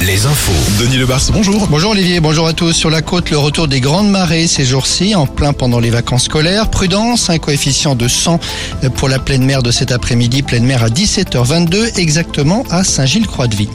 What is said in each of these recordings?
Les infos. Denis Lebars, bonjour. Bonjour Olivier, bonjour à tous. Sur la côte, le retour des grandes marées ces jours-ci, en plein pendant les vacances scolaires. Prudence, un coefficient de 100 pour la pleine mer de cet après-midi. Pleine mer à 17h22, exactement à Saint-Gilles-Croix-de-Vie.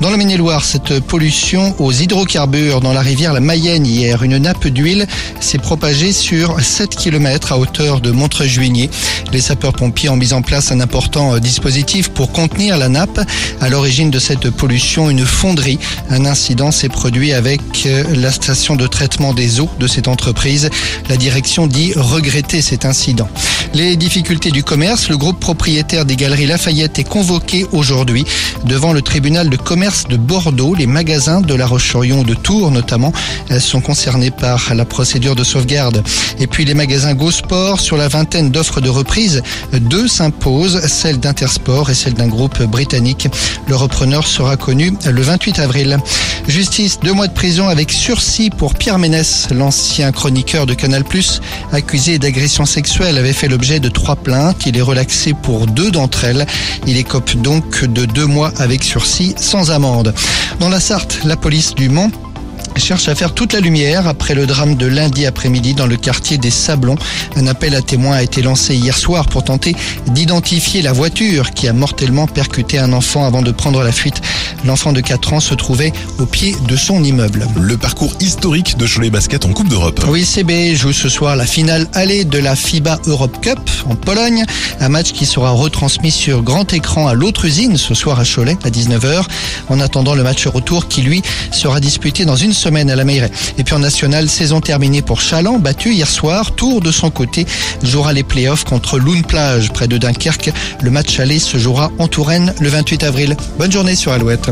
Dans le Maine-et-Loire, cette pollution aux hydrocarbures dans la rivière la Mayenne hier, une nappe d'huile s'est propagée sur 7 km à hauteur de Montreuil-Juigné. Les sapeurs-pompiers ont mis en place un important dispositif pour contenir la nappe. À l'origine de cette pollution, une fonderie. Un incident s'est produit avec euh, la station de traitement des eaux de cette entreprise. La direction dit regretter cet incident. Les difficultés du commerce, le groupe propriétaire des galeries Lafayette est convoqué aujourd'hui devant le tribunal de commerce de Bordeaux. Les magasins de La Roche-sur-Yon de Tours notamment sont concernés par la procédure de sauvegarde. Et puis les magasins GoSport sur la vingtaine d'offres de reprise, deux s'imposent, celle d'Intersport et celle d'un groupe britannique. Le repreneur sera connu le 28 avril. Justice, deux mois de prison avec sursis pour Pierre Ménès, l'ancien chroniqueur de Canal+, accusé d'agression sexuelle, avait fait l'objet de trois plaintes. Il est relaxé pour deux d'entre elles. Il écope donc de deux mois avec sursis sans amende. Dans la Sarthe, la police du Mans cherche à faire toute la lumière après le drame de lundi après-midi dans le quartier des Sablons. Un appel à témoins a été lancé hier soir pour tenter d'identifier la voiture qui a mortellement percuté un enfant avant de prendre la fuite. L'enfant de 4 ans se trouvait au pied de son immeuble. Le parcours historique de Cholet Basket en Coupe d'Europe. Oui, CB joue ce soir la finale allée de la FIBA Europe Cup en Pologne. Un match qui sera retransmis sur grand écran à l'autre usine ce soir à Cholet à 19h. En attendant le match retour qui lui sera disputé dans une semaine à la. Et puis en national, saison terminée pour Chaland, battu hier soir. Tour de son côté jouera les playoffs contre Loun Plage près de Dunkerque. Le match aller se jouera en Touraine le 28 avril. Bonne journée sur Alouette.